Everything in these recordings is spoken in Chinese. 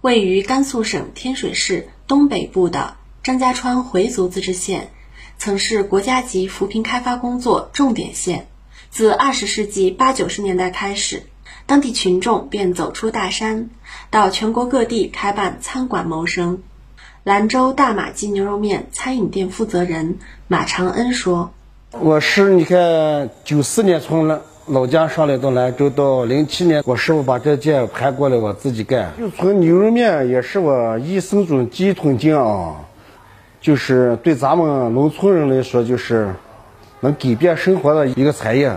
位于甘肃省天水市东北部的张家川回族自治县，曾是国家级扶贫开发工作重点县。自二十世纪八九十年代开始，当地群众便走出大山，到全国各地开办餐馆谋生。兰州大马鸡牛肉面餐饮店负责人马长恩说：“我是你看九四年从了。”老家上来到兰州，到零七年，我师傅把这店盘过来，我自己干。就从牛肉面也是我一生中第一桶金啊，就是对咱们农村人来说，就是能改变生活的一个产业。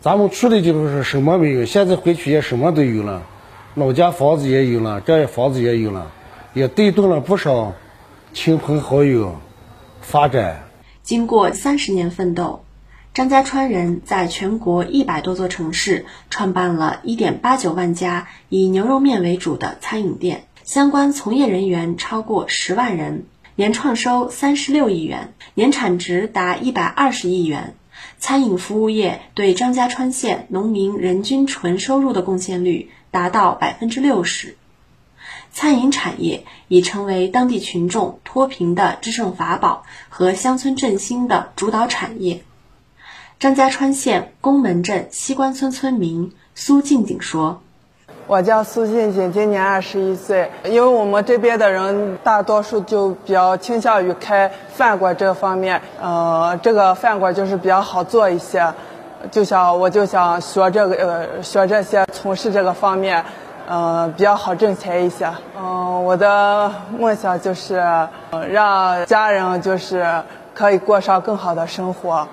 咱们出来就是什么没有，现在回去也什么都有了，老家房子也有了，这房子也有了，也带动了不少亲朋好友发展。经过三十年奋斗。张家川人在全国一百多座城市创办了一点八九万家以牛肉面为主的餐饮店，相关从业人员超过十万人，年创收三十六亿元，年产值达一百二十亿元。餐饮服务业对张家川县农民人均纯收入的贡献率达到百分之六十，餐饮产业已成为当地群众脱贫的制胜法宝和乡村振兴的主导产业。张家川县宫门镇西关村村民苏静静说：“我叫苏静静，今年二十一岁。因为我们这边的人大多数就比较倾向于开饭馆这方面，呃，这个饭馆就是比较好做一些。就想我就想学这个，呃，学这些，从事这个方面，呃，比较好挣钱一些。嗯，我的梦想就是让家人就是可以过上更好的生活。”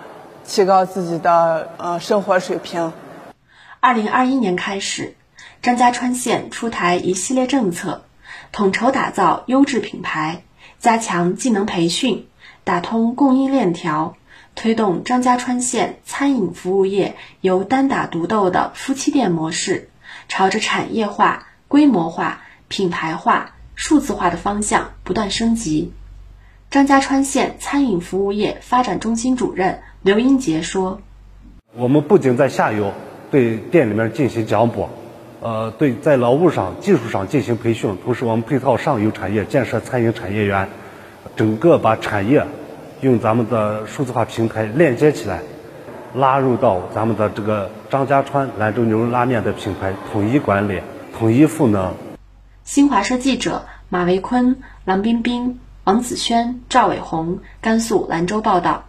提高自己的呃生活水平。二零二一年开始，张家川县出台一系列政策，统筹打造优质品牌，加强技能培训，打通供应链条，推动张家川县餐饮服务业由单打独斗的夫妻店模式，朝着产业化、规模化、品牌化、数字化的方向不断升级。张家川县餐饮服务业发展中心主任。刘英杰说：“我们不仅在下游对店里面进行奖补，呃，对在劳务上、技术上进行培训，同时我们配套上游产业建设餐饮产业园，整个把产业用咱们的数字化平台链接起来，拉入到咱们的这个张家川兰州牛肉拉面的品牌统一管理、统一赋能。”新华社记者马维坤、郎冰冰、王子轩、赵伟红，甘肃兰州报道。